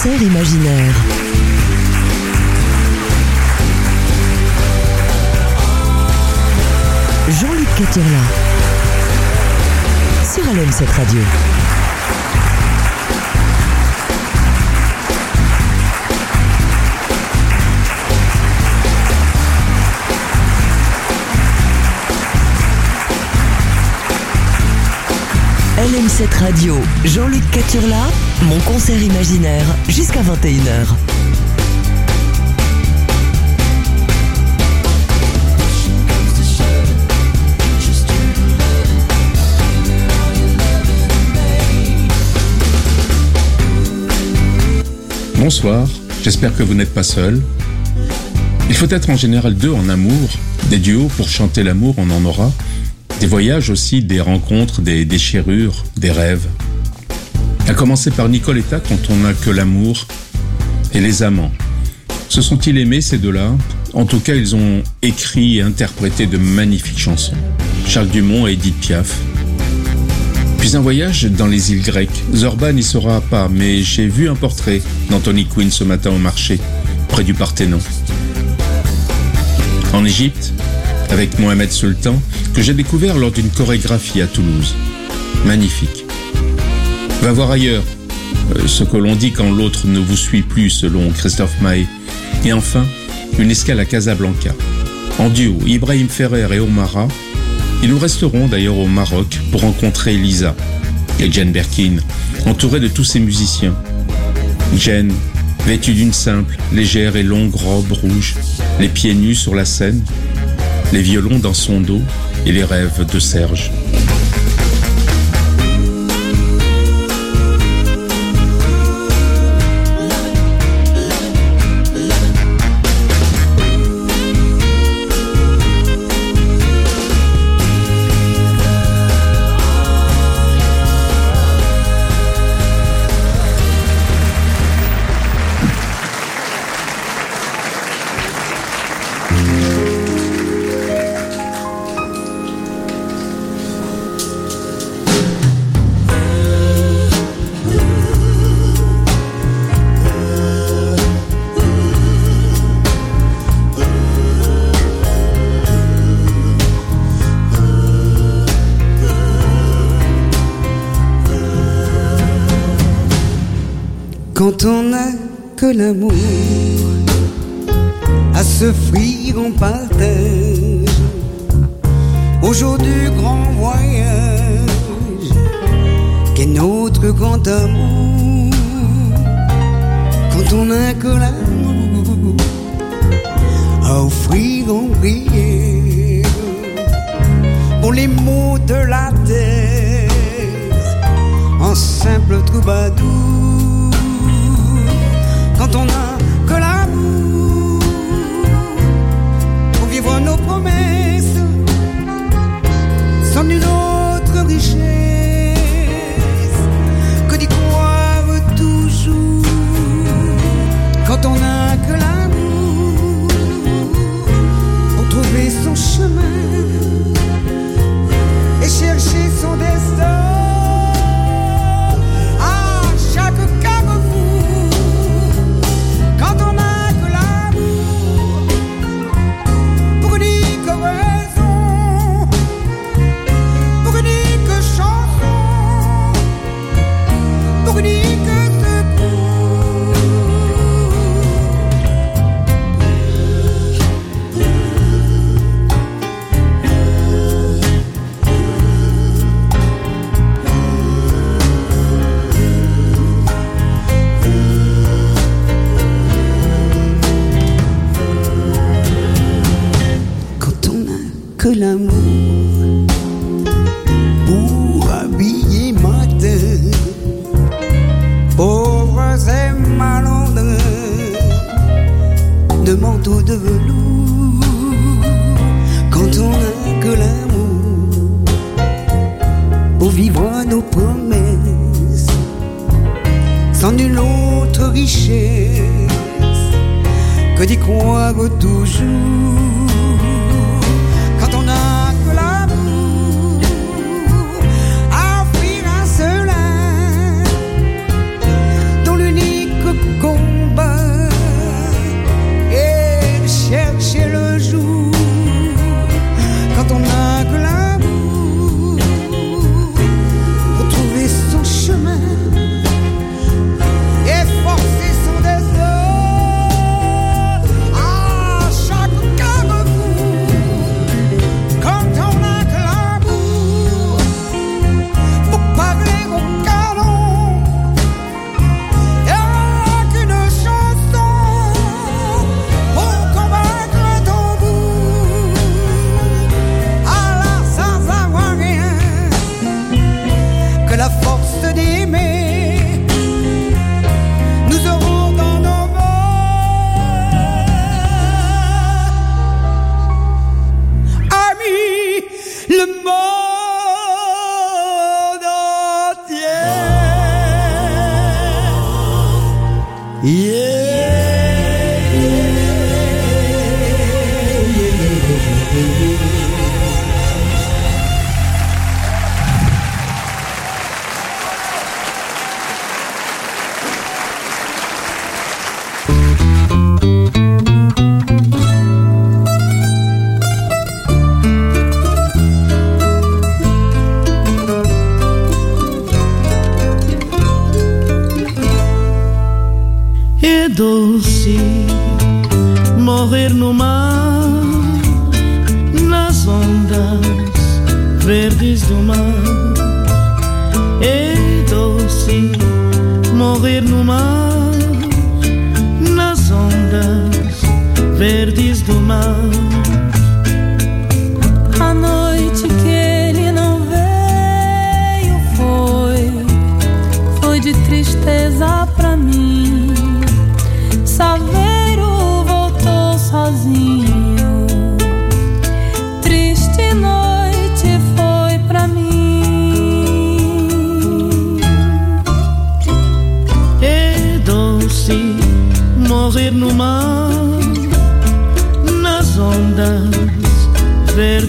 concert imaginaire. Jean-Luc Caturla. Sur LM7 Radio. LM7 Radio, Jean-Luc Caturla, mon concert imaginaire, jusqu'à 21h. Bonsoir, j'espère que vous n'êtes pas seul. Il faut être en général deux en amour, des duos pour chanter l'amour, on en aura, des voyages aussi, des rencontres, des déchirures, des rêves. À commencer par Nicoletta quand on n'a que l'amour et les amants. Se sont-ils aimés ces deux-là? En tout cas, ils ont écrit et interprété de magnifiques chansons. Charles Dumont et Edith Piaf. Puis un voyage dans les îles grecques. Zorba n'y sera pas, mais j'ai vu un portrait d'Anthony Quinn ce matin au marché, près du Parthénon. En Égypte, avec Mohamed Sultan, que j'ai découvert lors d'une chorégraphie à Toulouse. Magnifique. Va voir ailleurs, euh, ce que l'on dit quand l'autre ne vous suit plus, selon Christophe Maé. Et enfin, une escale à Casablanca. En duo, Ibrahim Ferrer et Omara. Ils nous resteront d'ailleurs au Maroc pour rencontrer Lisa et Jane Birkin, entourée de tous ces musiciens. Jane, vêtue d'une simple, légère et longue robe rouge, les pieds nus sur la scène, les violons dans son dos et les rêves de Serge. Quand on n'a que l'amour. À s'offrir en partage. Au jour du grand voyage. Qu'est notre grand amour? Quand on n'a que l'amour. À offrir en prière pour les mots de la terre. En simple troubadour quand on n'a que l'amour pour vivre nos promesses God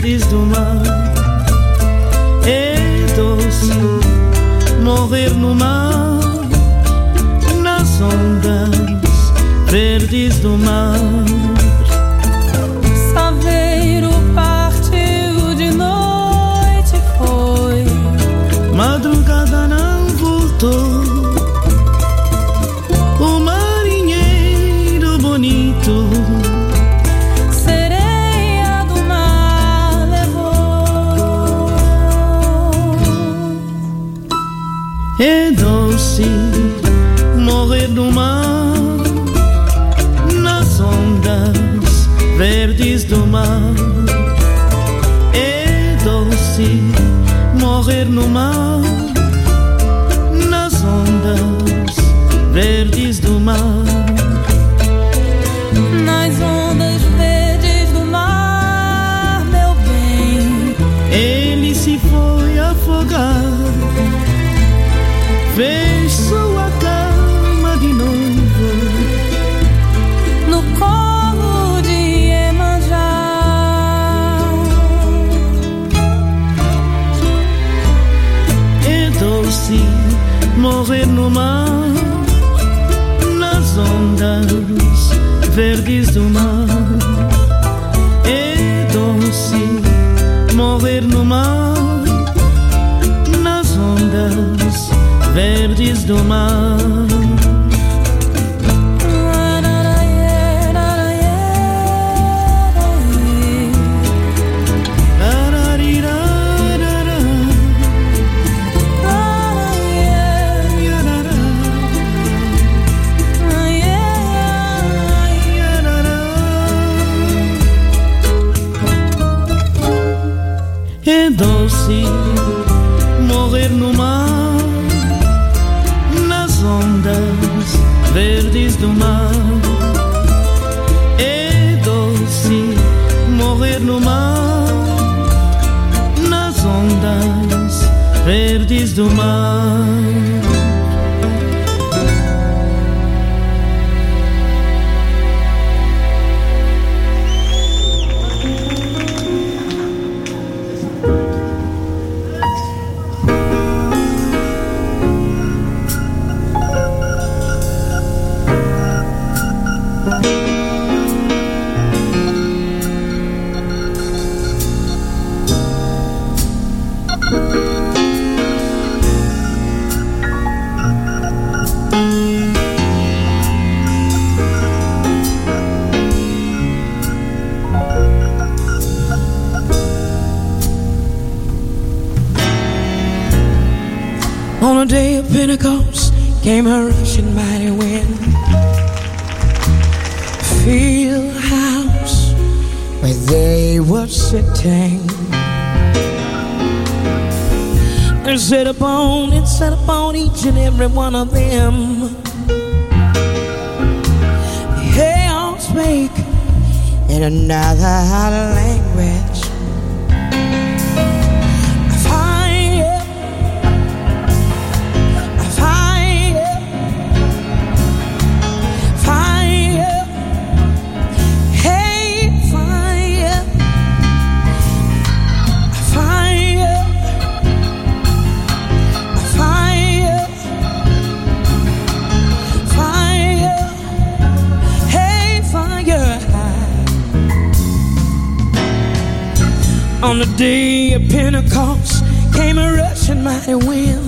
fils d'humain et d'os mourir numa nas ondas verdes do mar. verdes do mar. Então, e doce morrer no mar, nas ondas verdes do mar. every one of them. day of Pentecost came a rushing mighty wind.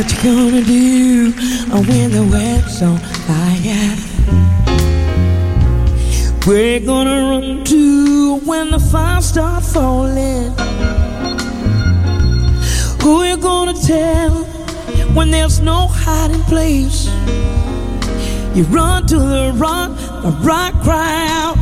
what you gonna do when the web's on fire? We're gonna run to when the fire starts falling. Who you gonna tell when there's no hiding place? You run to the rock, the rock cry out.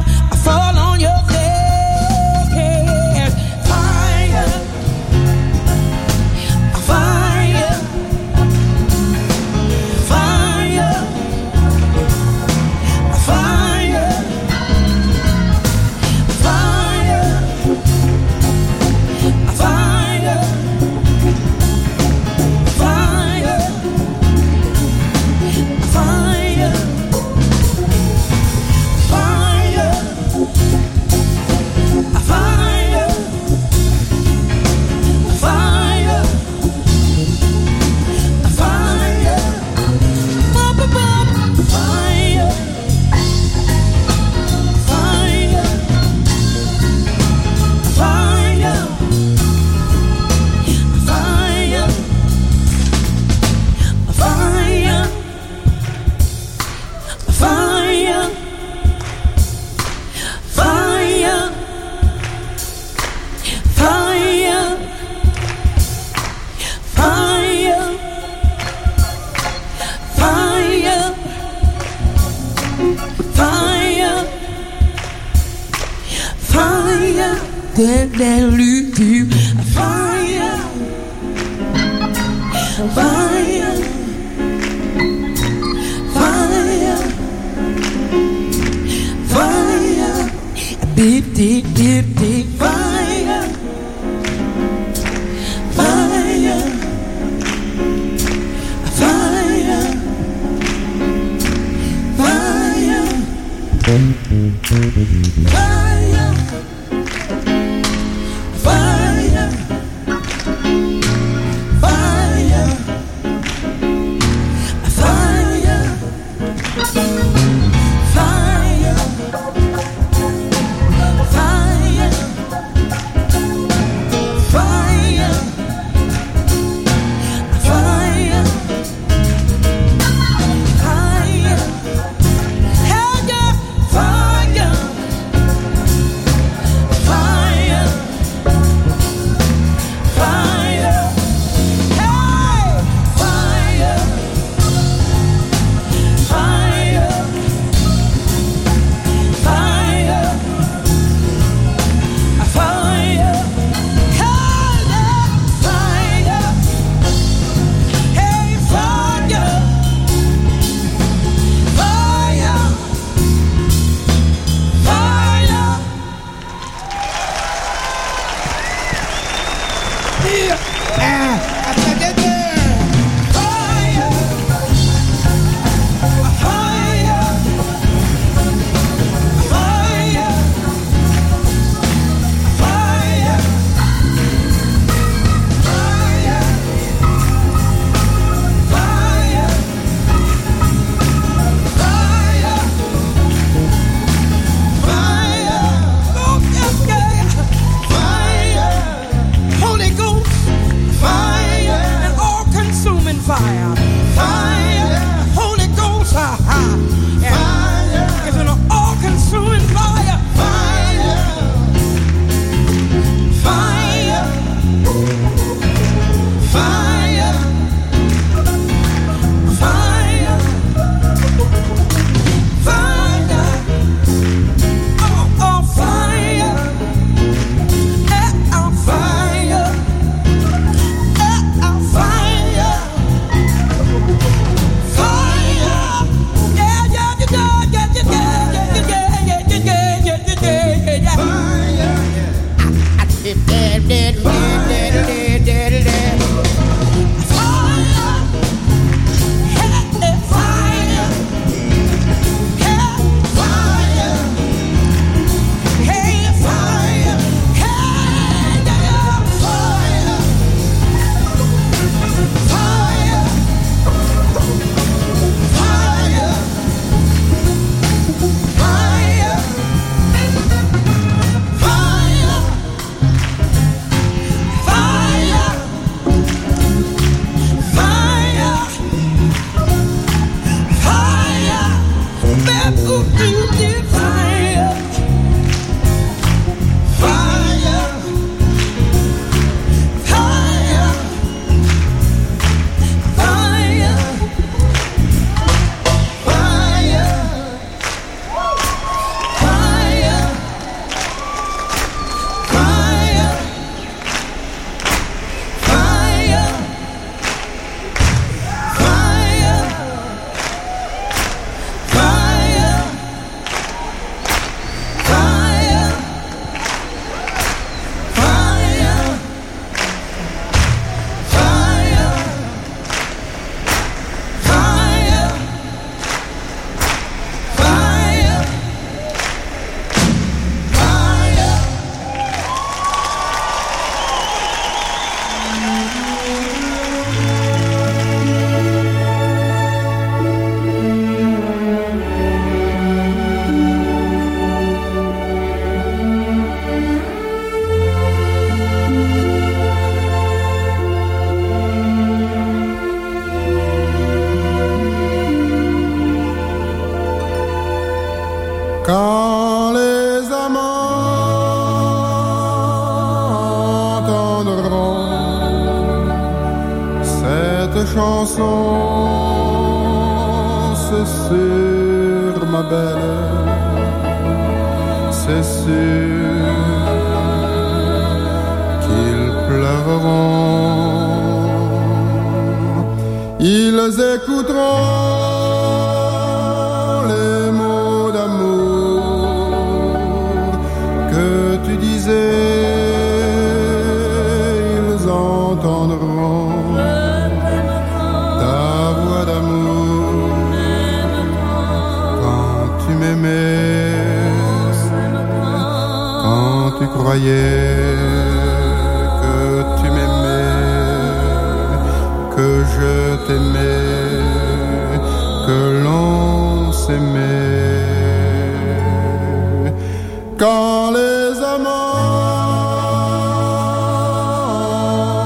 Quand les amants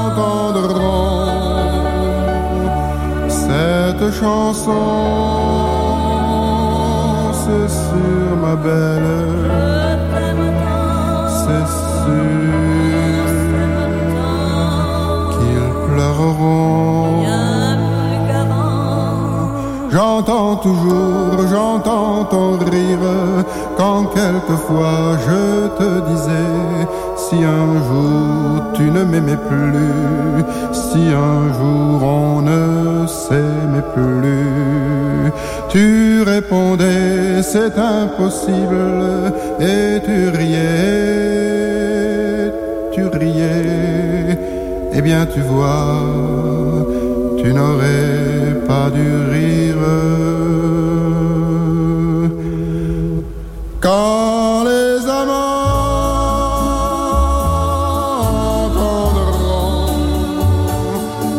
entendront cette chanson, c'est sûr, ma belle, c'est sûr qu'ils pleureront. J'entends toujours, j'entends ton rire quand quelquefois je te disais si un jour tu ne m'aimais plus, si un jour on ne s'aimait plus. Tu répondais c'est impossible et tu riais, tu riais. Eh bien tu vois, tu n'aurais pas dû rire. Quand les amants entendront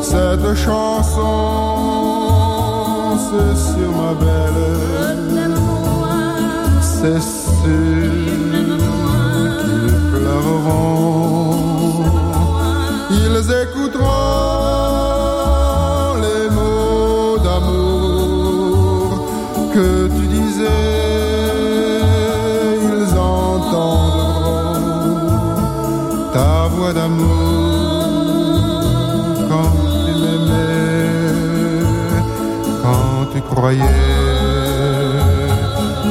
cette chanson, c'est sur ma belle, c'est croyais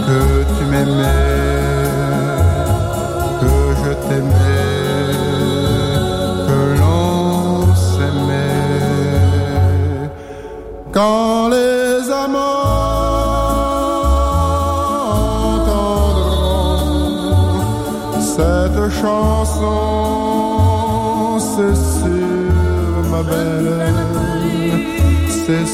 que tu m'aimais, que je t'aimais, que l'on s'aimait. Quand les amants entendront cette chanson, c'est sûr, ma belle, c'est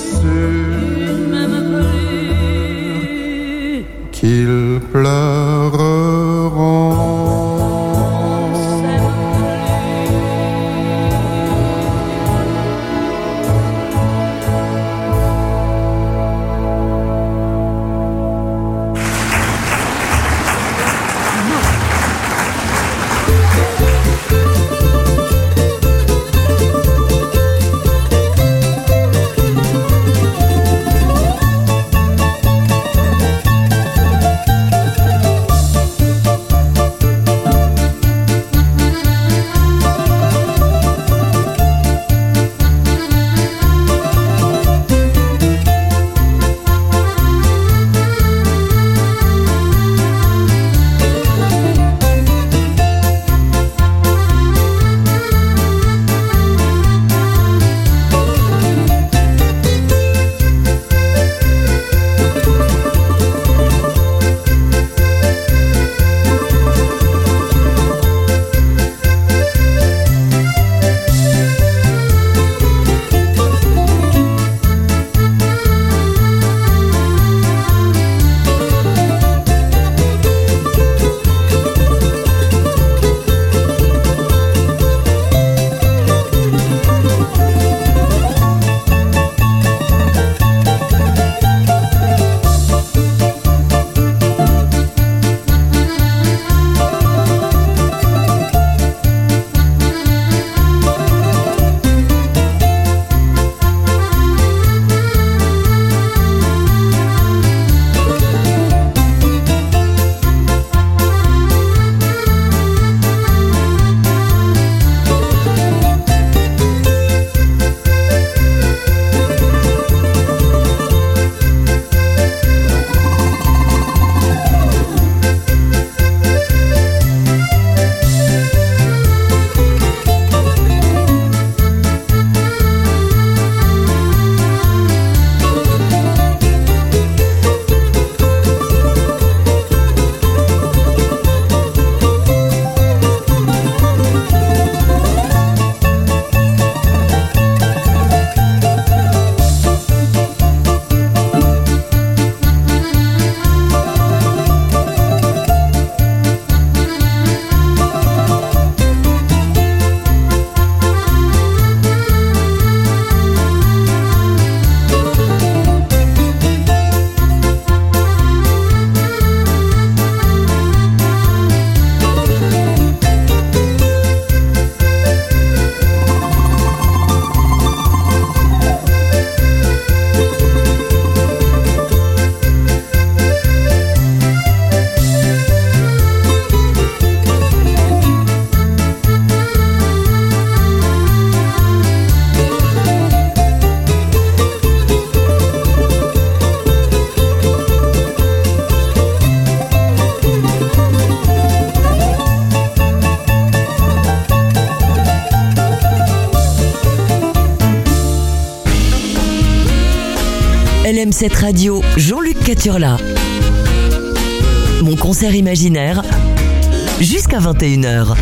M7 Radio, Jean-Luc Caturla. Mon concert imaginaire, jusqu'à 21h.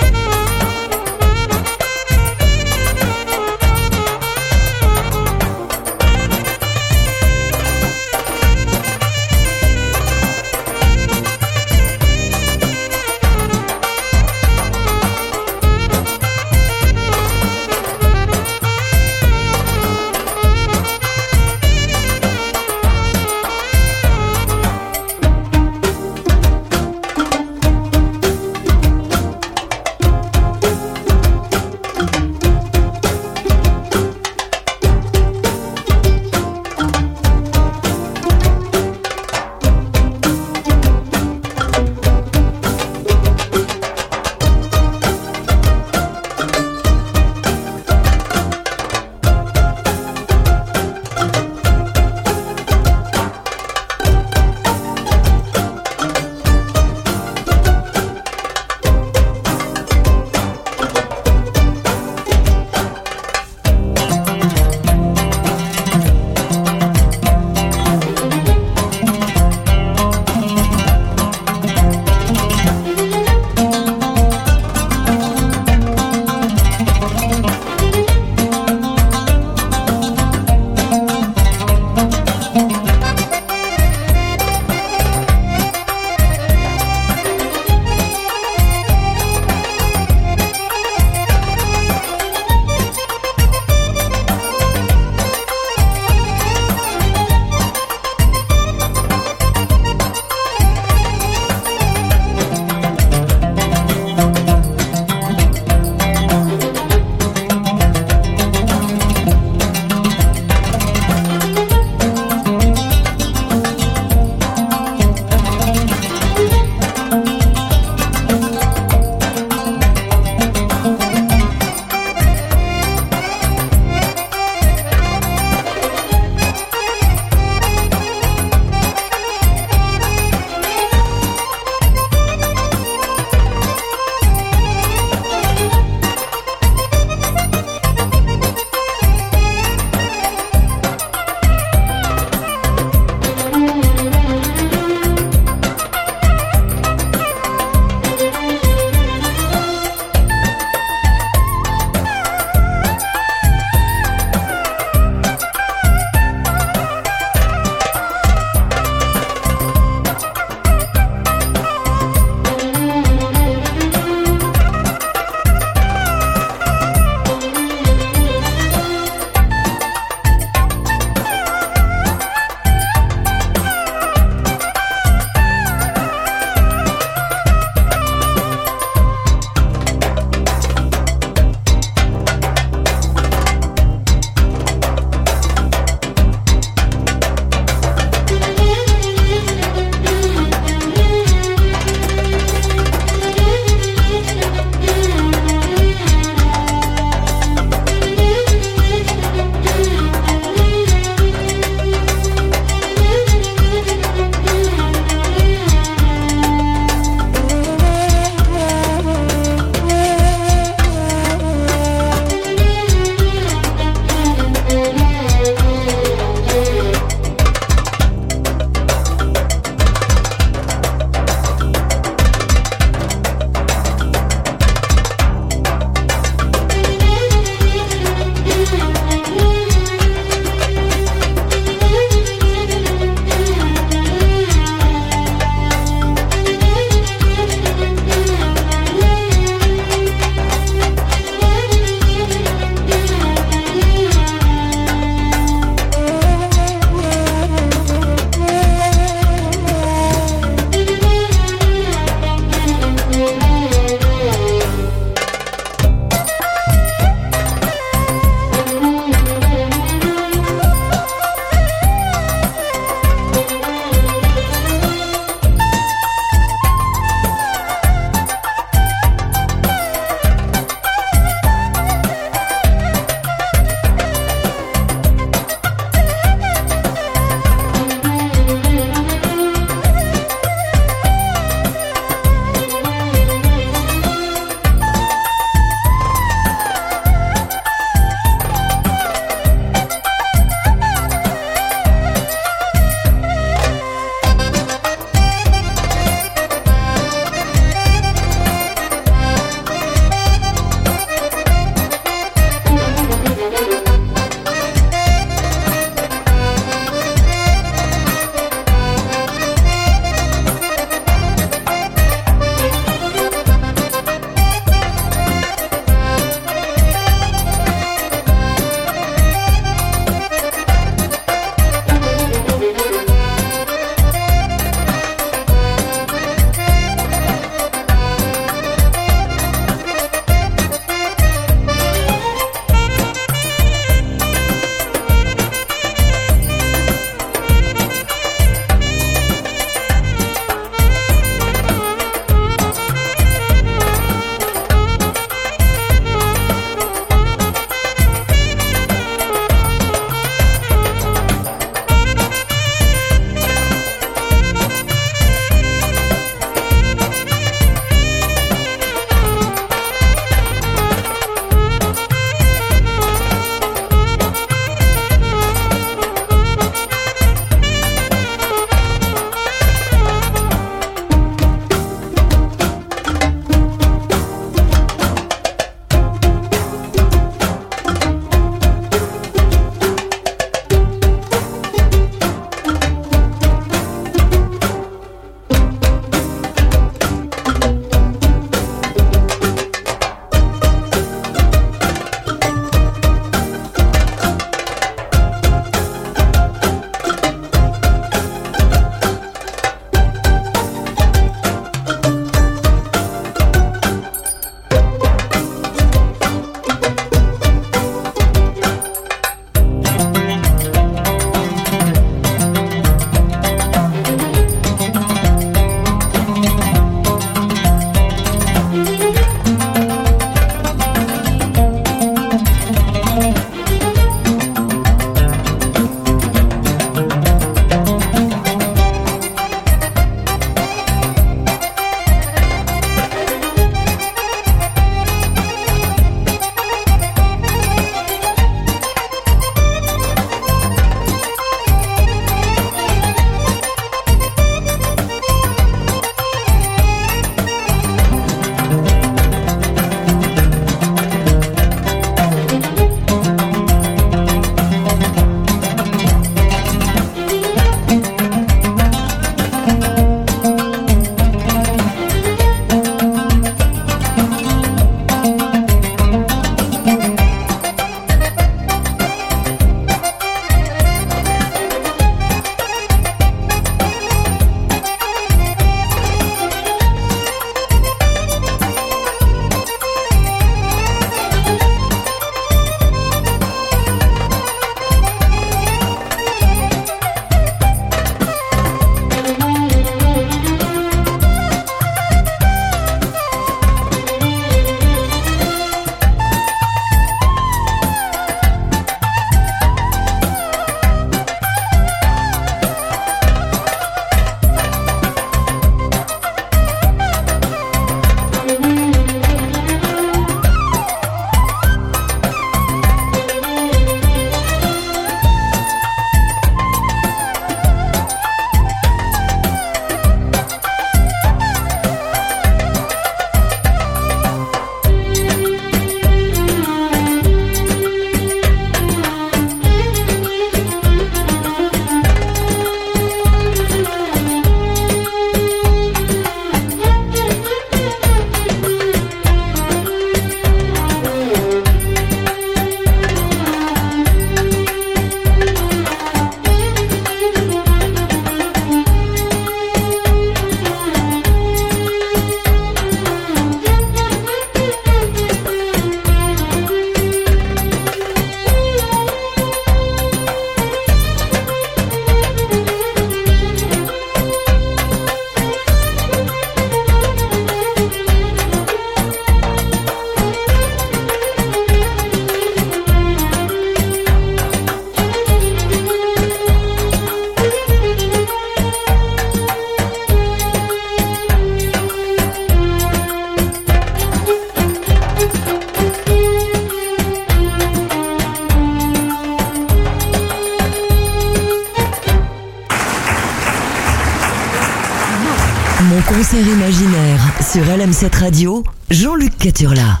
LM7 Radio, Jean-Luc Caturla.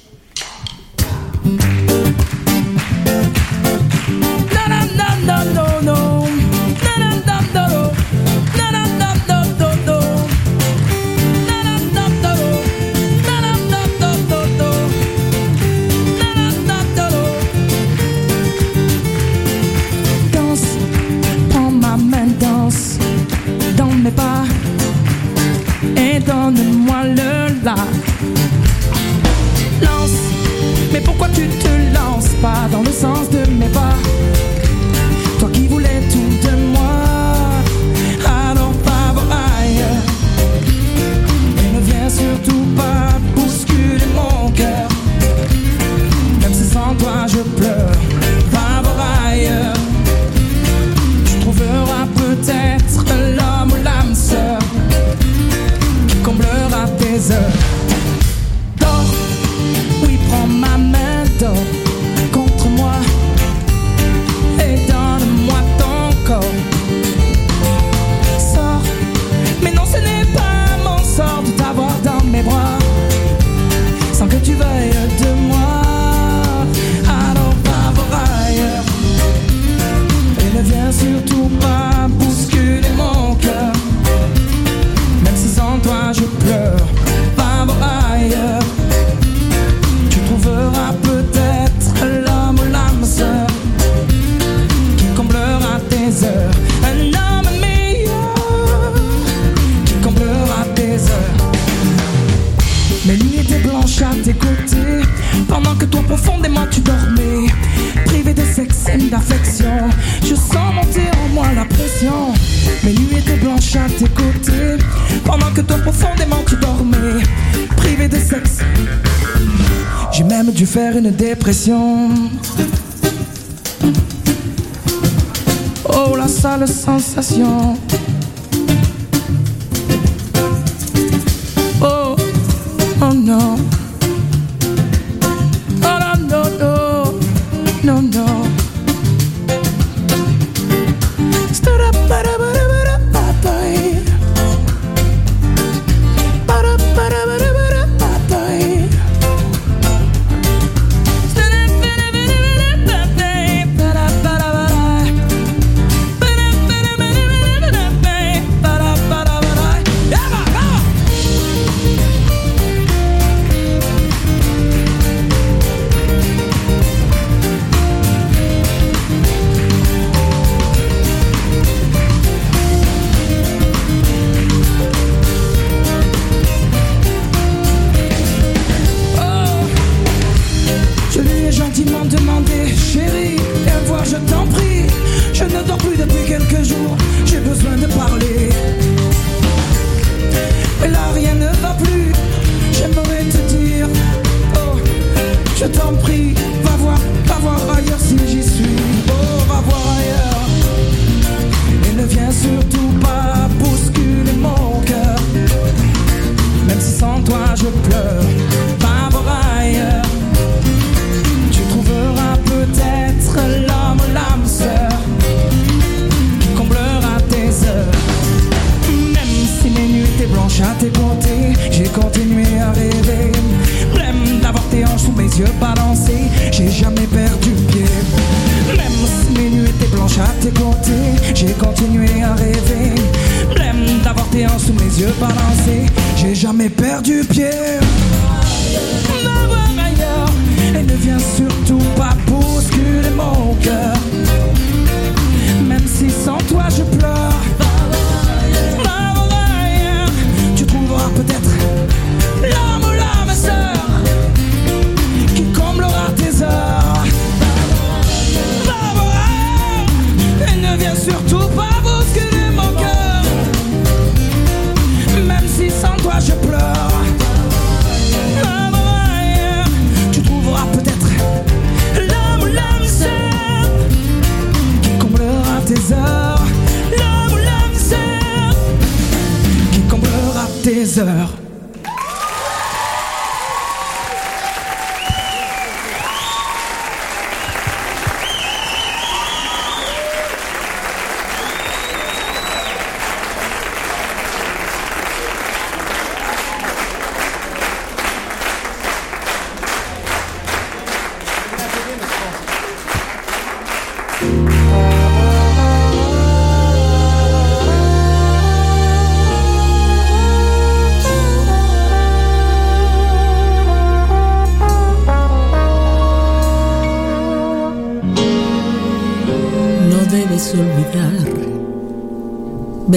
heures.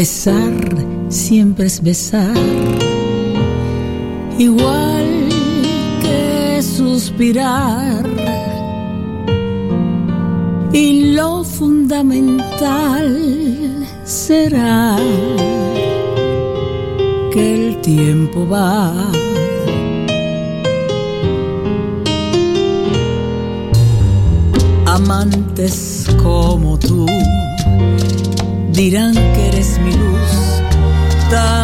Besar siempre es besar, igual que suspirar. Y lo fundamental será que el tiempo va. Amantes como tú dirán libertad.